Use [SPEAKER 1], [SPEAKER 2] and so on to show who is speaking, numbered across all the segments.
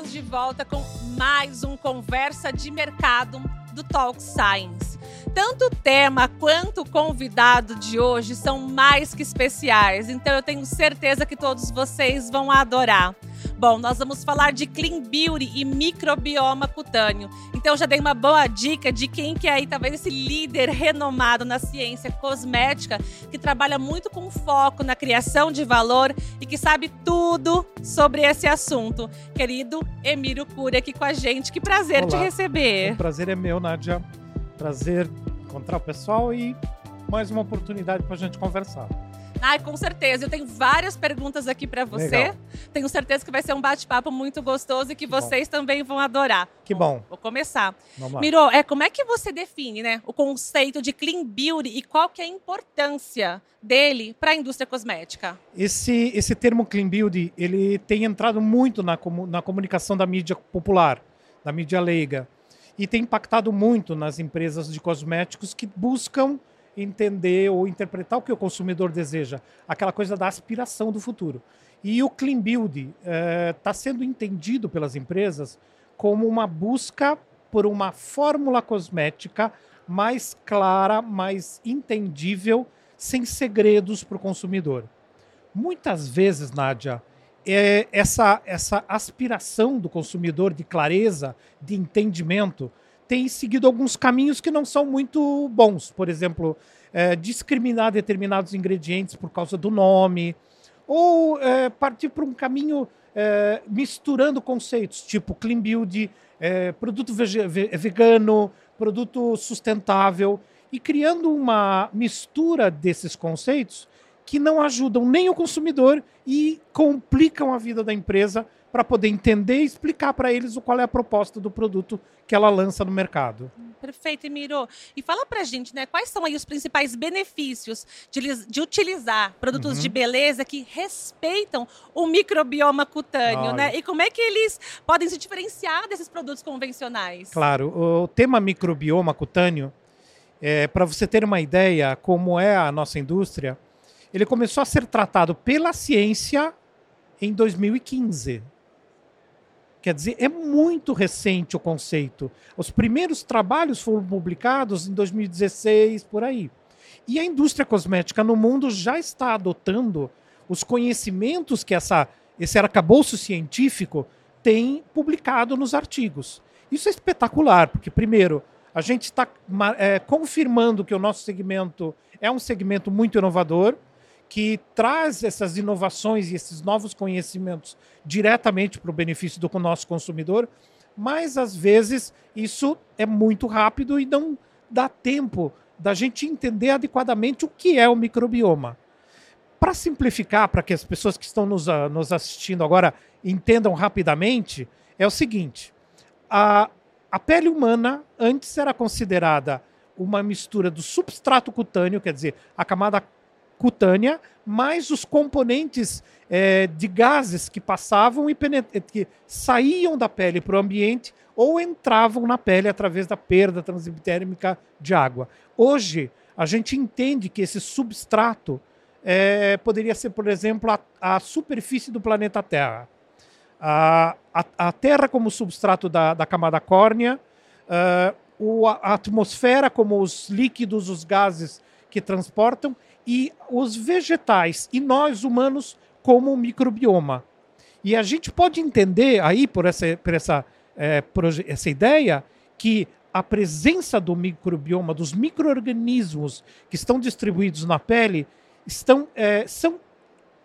[SPEAKER 1] estamos de volta com mais um Conversa de Mercado do Talk Science. Tanto o tema quanto o convidado de hoje são mais que especiais, então eu tenho certeza que todos vocês vão adorar. Bom, nós vamos falar de clean beauty e microbioma cutâneo. Então já dei uma boa dica de quem que é aí talvez esse líder renomado na ciência cosmética que trabalha muito com foco na criação de valor e que sabe tudo sobre esse assunto. Querido Emílio Cury aqui com a gente. Que prazer
[SPEAKER 2] Olá.
[SPEAKER 1] te receber.
[SPEAKER 2] O prazer é meu, Nádia. Prazer encontrar o pessoal e mais uma oportunidade para a gente conversar.
[SPEAKER 1] Ai, com certeza. Eu tenho várias perguntas aqui para você.
[SPEAKER 2] Legal.
[SPEAKER 1] Tenho certeza que vai ser um bate-papo muito gostoso e que,
[SPEAKER 2] Que bom.
[SPEAKER 1] vocês também vão adorar.
[SPEAKER 2] Que bom.
[SPEAKER 1] Vou começar.
[SPEAKER 2] Vamos lá.
[SPEAKER 1] Miro, é, como é que você define né, o conceito de clean beauty e qual que é a importância dele para a indústria cosmética?
[SPEAKER 2] Esse, esse termo clean beauty, ele tem entrado muito na, na comunicação da mídia popular, da mídia leiga, e tem impactado muito nas empresas de cosméticos que buscam entender ou interpretar o que o consumidor deseja, aquela coisa da aspiração do futuro. E o clean beauty está sendo entendido pelas empresas como uma busca por uma fórmula cosmética mais clara, mais entendível, sem segredos para o consumidor. Muitas vezes, Nádia, é essa, essa aspiração do consumidor de clareza, de entendimento, tem seguido alguns caminhos que não são muito bons. Por exemplo, é, discriminar determinados ingredientes por causa do nome, ou é, partir para um caminho é, misturando conceitos, tipo clean beauty, é, produto vegano, produto sustentável, e criando uma mistura desses conceitos que não ajudam nem o consumidor e complicam a vida da empresa para poder entender e explicar para eles o qual é a proposta do produto que ela lança no mercado.
[SPEAKER 1] Perfeito, Emiro. E fala pra gente, né, quais são aí os principais benefícios de, de utilizar produtos
[SPEAKER 2] Uhum.
[SPEAKER 1] de beleza que respeitam o microbioma cutâneo,
[SPEAKER 2] Olha.
[SPEAKER 1] né? E como é que eles podem se diferenciar desses produtos convencionais?
[SPEAKER 2] Claro, o tema microbioma cutâneo, é, para você ter uma ideia como é a nossa indústria, ele começou a ser tratado pela ciência em 2015. Quer dizer, é muito recente o conceito. Os primeiros trabalhos foram publicados em 2016, por aí. E a indústria cosmética no mundo já está adotando os conhecimentos que essa, esse arcabouço científico tem publicado nos artigos. Isso é espetacular, porque, primeiro, a gente está é, confirmando que o nosso segmento é um segmento muito inovador, que traz essas inovações e esses novos conhecimentos diretamente para o benefício do nosso consumidor, mas às vezes isso é muito rápido e não dá tempo da gente entender adequadamente o que é o microbioma. Para simplificar, para que as pessoas que estão nos, ah, nos assistindo agora entendam rapidamente, é o seguinte: a, a pele humana antes era considerada uma mistura do substrato cutâneo, quer dizer, a camada cutânea, mais os componentes eh, de gases que passavam e eh, que saíam da pele para o ambiente ou entravam na pele através da perda transepidérmica de água. Hoje, a gente entende que esse substrato eh, poderia ser, por exemplo, a, a superfície do planeta Terra. A, a, a Terra como substrato da, da camada córnea, a a atmosfera como os líquidos, os gases que transportam, e os vegetais e nós humanos como microbioma. E a gente pode entender aí, por essa, por essa, eh, proje- essa ideia, que a presença do microbioma, dos micro-organismos que estão distribuídos na pele, estão, eh, são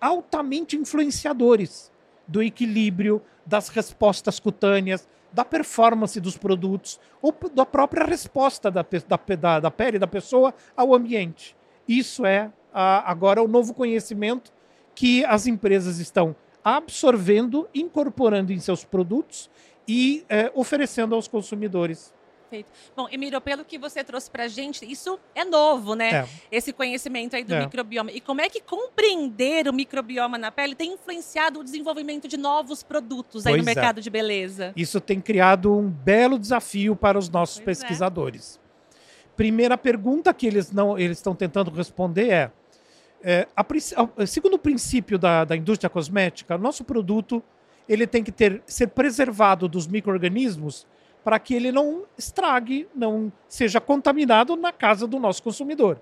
[SPEAKER 2] altamente influenciadores do equilíbrio, das respostas cutâneas, da performance dos produtos, ou da própria resposta da, da, da, da pele da pessoa ao ambiente. Isso é ah, agora o novo conhecimento que as empresas estão absorvendo, incorporando em seus produtos e eh, oferecendo aos consumidores.
[SPEAKER 1] Perfeito. Bom, Emílio, pelo que você trouxe pra gente, isso é novo, né?
[SPEAKER 2] É.
[SPEAKER 1] Esse conhecimento aí do
[SPEAKER 2] É.
[SPEAKER 1] microbioma. E como é que compreender o microbioma na pele tem influenciado o desenvolvimento de novos produtos aí no
[SPEAKER 2] Pois é.
[SPEAKER 1] mercado de beleza?
[SPEAKER 2] Isso tem criado um belo desafio para os nossos
[SPEAKER 1] Pois é.
[SPEAKER 2] pesquisadores. Primeira pergunta que eles não eles estão tentando responder é, é, a a- segundo o princípio da, da indústria cosmética, nosso produto ele tem que ter, ser preservado dos micro-organismos para que ele não estrague, não seja contaminado na casa do nosso consumidor.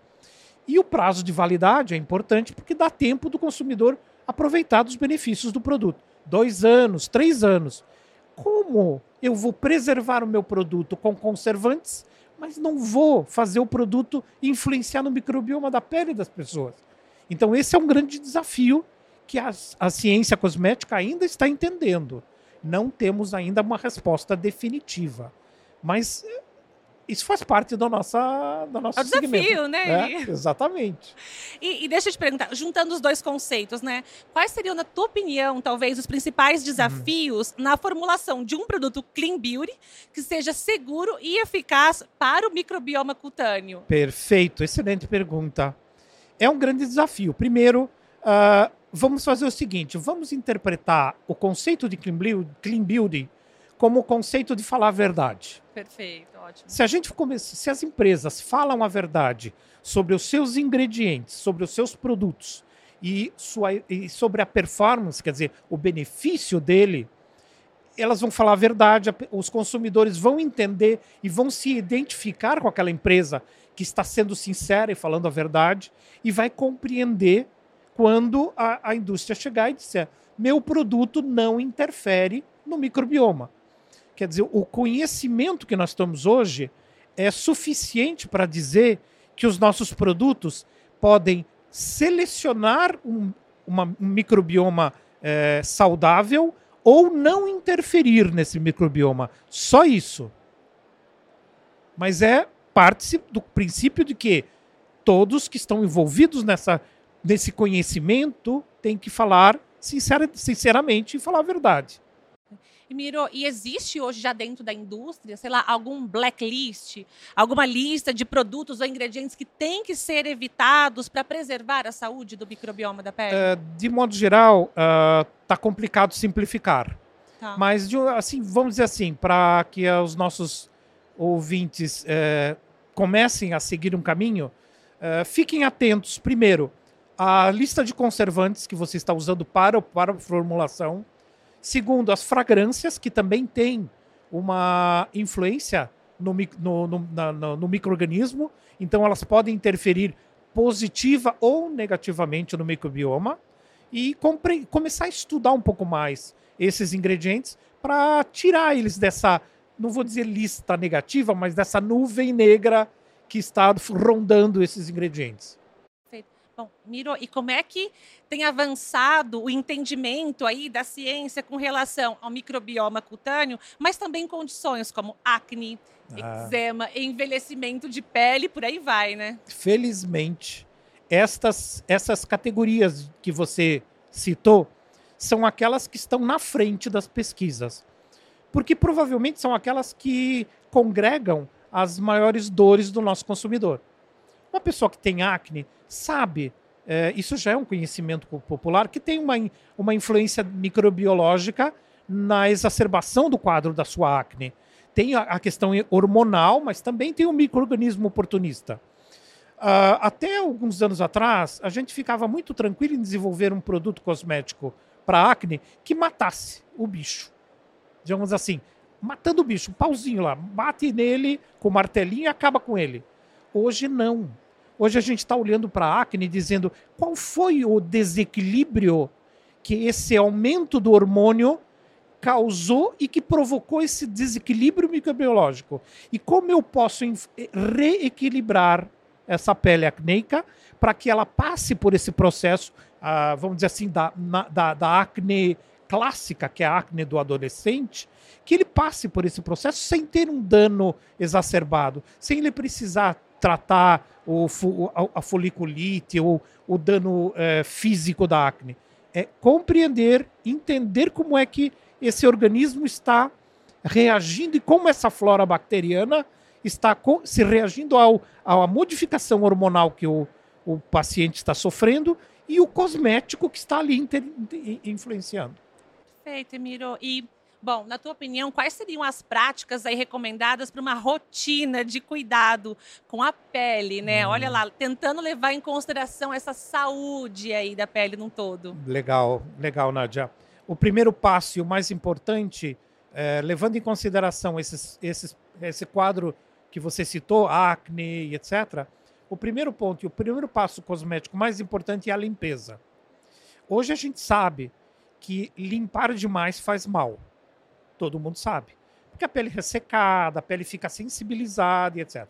[SPEAKER 2] E o prazo de validade é importante porque dá tempo do consumidor aproveitar dos benefícios do produto. Dois anos, três anos. Como eu vou preservar o meu produto com conservantes, mas não vou fazer o produto influenciar no microbioma da pele das pessoas? Então, esse é um grande desafio que a, a ciência cosmética ainda está entendendo. Não temos ainda uma resposta definitiva. Mas isso faz parte do, nossa, do nosso
[SPEAKER 1] é o desafio,
[SPEAKER 2] segmento.
[SPEAKER 1] né?
[SPEAKER 2] É, exatamente.
[SPEAKER 1] E, e, deixa eu te perguntar, juntando os dois conceitos, né? Quais seriam, na tua opinião, talvez, os principais desafios uhum. na formulação de um produto clean beauty que seja seguro e eficaz para o microbioma cutâneo?
[SPEAKER 2] Perfeito, excelente pergunta. É um grande desafio. Primeiro, uh, vamos fazer o seguinte: vamos interpretar o conceito de clean beauty como o conceito de falar a verdade.
[SPEAKER 1] Perfeito, ótimo.
[SPEAKER 2] Se a gente começa, se as empresas falam a verdade sobre os seus ingredientes, sobre os seus produtos e, sua, e sobre a performance, quer dizer, o benefício dele, elas vão falar a verdade, os consumidores vão entender e vão se identificar com aquela empresa que está sendo sincera e falando a verdade e vai compreender quando a, a indústria chegar e disser: meu produto não interfere no microbioma. Quer dizer, o conhecimento que nós estamos hoje é suficiente para dizer que os nossos produtos podem selecionar um, uma, um microbioma é, saudável ou não interferir nesse microbioma. Só isso. Mas é parte do princípio de que todos que estão envolvidos nessa, nesse conhecimento têm que falar sinceramente e falar a verdade.
[SPEAKER 1] E Miro, e existe hoje já dentro da indústria, sei lá, algum blacklist, alguma lista de produtos ou ingredientes que tem que ser evitados para preservar a saúde do microbioma da pele? Uh,
[SPEAKER 2] de modo geral, está uh, complicado simplificar. Tá. Mas, de, assim, vamos dizer assim, para que os nossos ouvintes uh, comecem a seguir um caminho, uh, fiquem atentos, primeiro, à lista de conservantes que você está usando para, para a formulação Segundo, as fragrâncias, que também têm uma influência no, no, no, no, microorganismo, então elas podem interferir positiva ou negativamente no microbioma e começar a estudar um pouco mais esses ingredientes para tirar eles dessa, não vou dizer lista negativa, mas dessa nuvem negra que está rondando esses ingredientes.
[SPEAKER 1] Bom, Miro, e como é que tem avançado o entendimento aí da ciência com relação ao microbioma cutâneo, mas também condições como acne, ah. eczema, envelhecimento de pele, por aí vai, né?
[SPEAKER 2] Felizmente, estas, essas categorias que você citou são aquelas que estão na frente das pesquisas. Porque provavelmente são aquelas que congregam as maiores dores do nosso consumidor. Uma pessoa que tem acne sabe, é, isso já é um conhecimento popular, que tem uma, uma influência microbiológica na exacerbação do quadro da sua acne. Tem a, a questão hormonal, mas também tem o microorganismo oportunista. Uh, até alguns anos atrás, a gente ficava muito tranquilo em desenvolver um produto cosmético para acne que matasse o bicho. Digamos assim, matando o bicho, um pauzinho lá, bate nele com martelinho e acaba com ele. Hoje não. Hoje a gente está olhando para a acne dizendo qual foi o desequilíbrio que esse aumento do hormônio causou e que provocou esse desequilíbrio microbiológico. E como eu posso reequilibrar essa pele acneica para que ela passe por esse processo, ah, vamos dizer assim, da, na, da, da acne clássica, que é a acne do adolescente, que ele passe por esse processo sem ter um dano exacerbado, sem ele precisar tratar o, a, foliculite ou o dano é, físico da acne. É compreender, entender como é que esse organismo está reagindo e como essa flora bacteriana está se reagindo ao, à modificação hormonal que o, o paciente está sofrendo e o cosmético que está ali influenciando.
[SPEAKER 1] Perfeito, Emiro. E Bom, na tua opinião, quais seriam as práticas aí recomendadas para uma rotina de cuidado com a pele, né? Hum. Olha lá, tentando levar em consideração essa saúde aí da pele num todo.
[SPEAKER 2] Legal, legal, Nádia. o primeiro passo e o mais importante, é, levando em consideração esses, esses, esse quadro que você citou, acne, etc., o primeiro ponto e o primeiro passo cosmético mais importante é a limpeza. Hoje a gente sabe que limpar demais faz mal. Todo mundo sabe. Porque a pele ressecada, a pele fica sensibilizada e etc.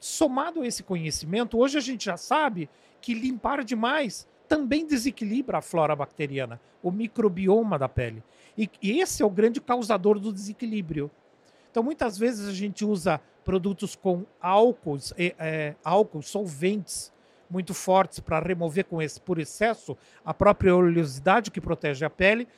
[SPEAKER 2] Somado a esse conhecimento, hoje a gente já sabe que limpar demais também desequilibra a flora bacteriana, o microbioma da pele. E, e esse é o grande causador do desequilíbrio. Então, muitas vezes a gente usa produtos com álcools, é, é, álcools solventes muito fortes para remover com esse, por excesso a própria oleosidade que protege a pele,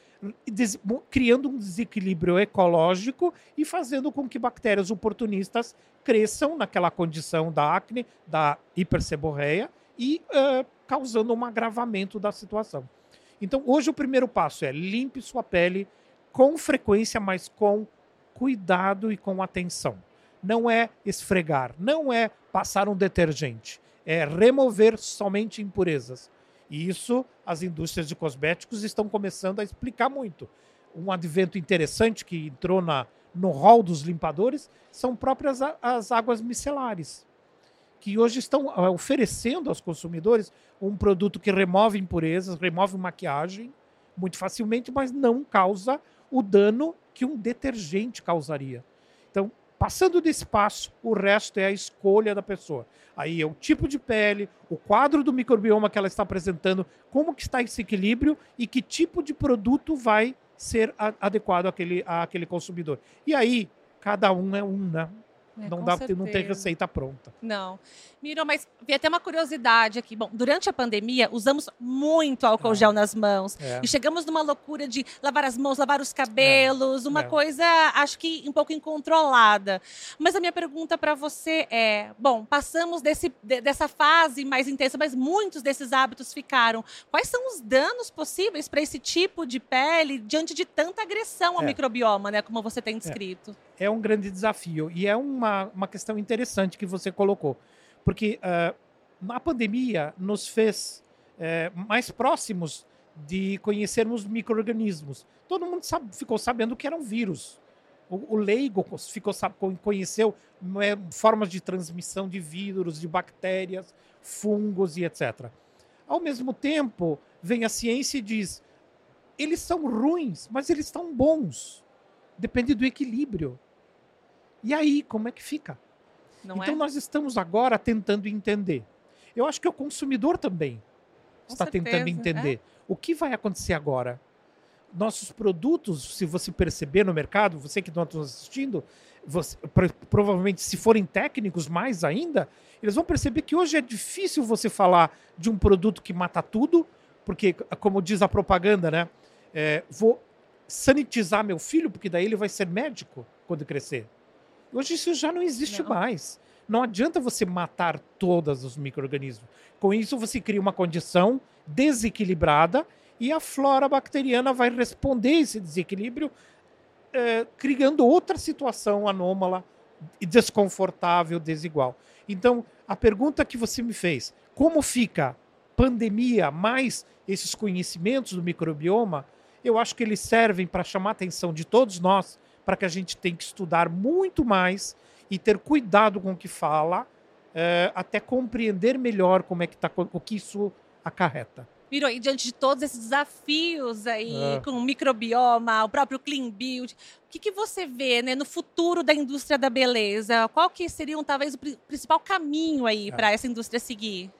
[SPEAKER 2] criando um desequilíbrio ecológico e fazendo com que bactérias oportunistas cresçam naquela condição da acne, da hiperseborreia e uh, causando um agravamento da situação. Então, hoje o primeiro passo é limpe sua pele com frequência, mas com cuidado e com atenção. Não é esfregar, não é passar um detergente, é remover somente impurezas. E isso as indústrias de cosméticos estão começando a explicar muito. Um advento interessante que entrou na, no rol dos limpadores são próprias as águas micelares, que hoje estão ah, oferecendo aos consumidores um produto que remove impurezas, remove maquiagem muito facilmente, mas não causa o dano que um detergente causaria. Então, passando desse passo, o resto é a escolha da pessoa. Aí é o tipo de pele, o quadro do microbioma que ela está apresentando, como que está esse equilíbrio e que tipo de produto vai ser adequado àquele, àquele consumidor. E aí, cada um é um, né? É, não dá não tem receita pronta.
[SPEAKER 1] Não. Miro, mas vi até uma curiosidade aqui. Bom, durante a pandemia, usamos muito álcool é. gel nas mãos. É. E chegamos numa loucura de lavar as mãos, lavar os cabelos, é. uma é. coisa, acho que um pouco incontrolada. Mas a minha pergunta para você é: bom, passamos desse, dessa fase mais intensa, mas muitos desses hábitos ficaram. Quais são os danos possíveis para esse tipo de pele diante de tanta agressão ao é. microbioma, né? Como você tem descrito?
[SPEAKER 2] É um grande desafio. E é uma, uma questão interessante que você colocou porque uh, a pandemia nos fez uh, mais próximos de conhecermos micro-organismos. Todo mundo sabe, ficou sabendo que era um vírus. O, o leigo ficou, conheceu é, formas de transmissão de vírus, de bactérias, fungos e etc. Ao mesmo tempo, vem a ciência e diz: eles são ruins, mas eles estão bons. Depende do equilíbrio. E aí, como é que fica? Não então é? nós estamos agora tentando entender. Eu acho que o consumidor também Com está certeza, tentando entender é? o que vai acontecer agora. Nossos produtos, se você perceber no mercado, você que está assistindo, você, provavelmente se forem técnicos mais ainda, eles vão perceber que hoje é difícil você falar de um produto que mata tudo, porque, como diz a propaganda, né? É, vou sanitizar meu filho, porque daí ele vai ser médico quando crescer. Hoje isso já não existe não. mais. Não adianta você matar todos os micro-organismos. Com isso, você cria uma condição desequilibrada e a flora bacteriana vai responder esse desequilíbrio, eh, criando outra situação anômala, desconfortável, desigual. Então, a pergunta que você me fez, como fica pandemia mais esses conhecimentos do microbioma, eu acho que eles servem para chamar a atenção de todos nós para que a gente tenha que estudar muito mais e ter cuidado com o que fala, é, até compreender melhor como é que tá, o que isso acarreta.
[SPEAKER 1] Virou, e diante de todos esses desafios aí, é. com o microbioma, o próprio Clean Build, o que, que você vê né, no futuro da indústria da beleza? Qual que seria, talvez, o principal caminho aí é. para essa indústria seguir?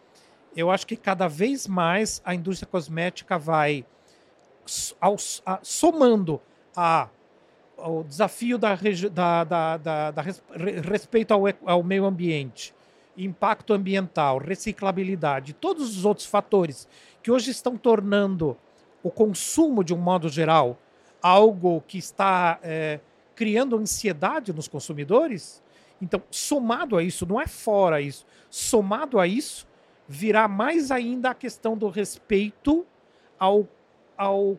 [SPEAKER 2] Eu acho que cada vez mais a indústria cosmética vai aos, a, somando a o desafio da, da, da, da, da respeito ao, ao meio ambiente, impacto ambiental, reciclabilidade, todos os outros fatores que hoje estão tornando o consumo, de um modo geral, algo que está é, criando ansiedade nos consumidores. Então, somado a isso, não é fora isso, somado a isso, virá mais ainda a questão do respeito ao, ao,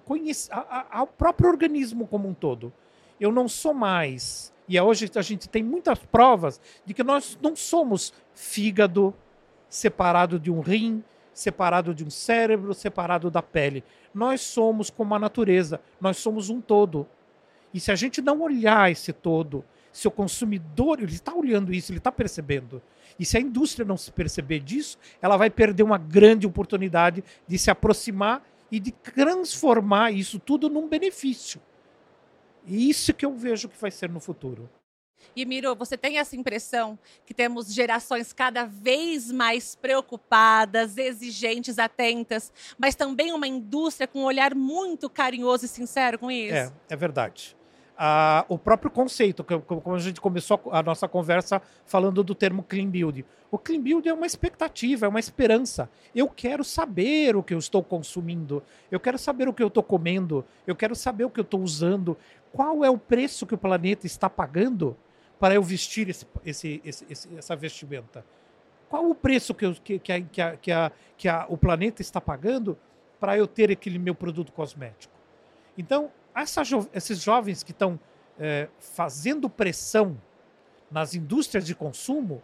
[SPEAKER 2] ao próprio organismo como um todo eu não sou mais. E hoje a gente tem muitas provas de que nós não somos fígado separado de um rim, separado de um cérebro, separado da pele. Nós somos como a natureza, nós somos um todo. E se a gente não olhar esse todo, se o consumidor ele está olhando isso, ele está percebendo. E se a indústria não se perceber disso, ela vai perder uma grande oportunidade de se aproximar e de transformar isso tudo num benefício. E isso que eu vejo que vai ser no futuro.
[SPEAKER 1] E Miro, você tem essa impressão que temos gerações cada vez mais preocupadas, exigentes, atentas, mas também uma indústria com um olhar muito carinhoso e sincero com isso?
[SPEAKER 2] É, é verdade. O próprio conceito, como a gente começou a nossa conversa falando do termo clean build. O clean build é uma expectativa, é uma esperança. Eu quero saber o que eu estou consumindo, eu quero saber o que eu estou comendo, eu quero saber o que eu estou usando, qual é o preço que o planeta está pagando para eu vestir esse, esse, esse, essa vestimenta? Qual o preço que, eu, que, que, a, que, a, que, a, que o planeta está pagando para eu ter aquele meu produto cosmético? Então, jo esses jovens que estão é, fazendo pressão nas indústrias de consumo,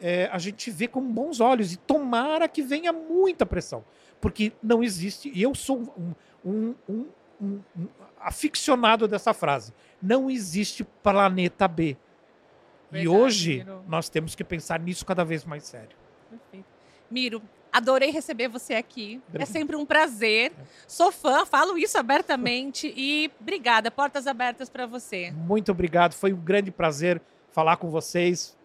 [SPEAKER 2] é, a gente vê com bons olhos e tomara que venha muita pressão, porque não existe, e eu sou um, um, um, um aficionado dessa frase, não existe planeta B. Verdade, e hoje Miro. nós temos que pensar nisso cada vez mais sério.
[SPEAKER 1] Perfeito. Miro, adorei receber você aqui. É sempre um prazer. Sou fã, falo isso abertamente e obrigada. Portas abertas para você.
[SPEAKER 2] Muito obrigado. Foi um grande prazer falar com vocês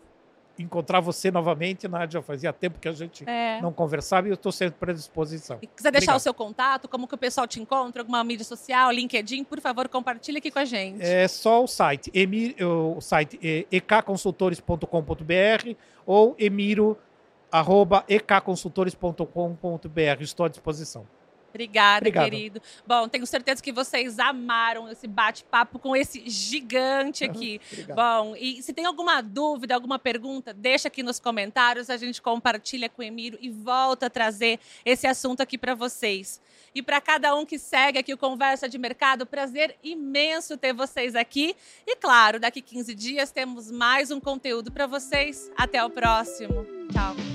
[SPEAKER 2] encontrar você novamente, Nádia. Fazia tempo que a gente é. não conversava e eu estou sempre à disposição. E
[SPEAKER 1] quiser deixar Obrigado. o seu contato, como que o pessoal te encontra, alguma mídia social, LinkedIn, por favor, compartilhe aqui com a gente.
[SPEAKER 2] É só o site, emir, o site é ekconsultores.com.br ou emiro, arroba ekconsultores.com.br. Estou à disposição.
[SPEAKER 1] Obrigada, Obrigado. querido. Bom, tenho certeza que vocês amaram esse bate-papo com esse gigante aqui. Bom, e se tem alguma dúvida, alguma pergunta, deixa aqui nos comentários, a gente compartilha com o Emílio e volta a trazer esse assunto aqui para vocês. E para cada um que segue aqui o Conversa de Mercado, prazer imenso ter vocês aqui. E claro, daqui 15 dias temos mais um conteúdo para vocês. Até o próximo. Tchau.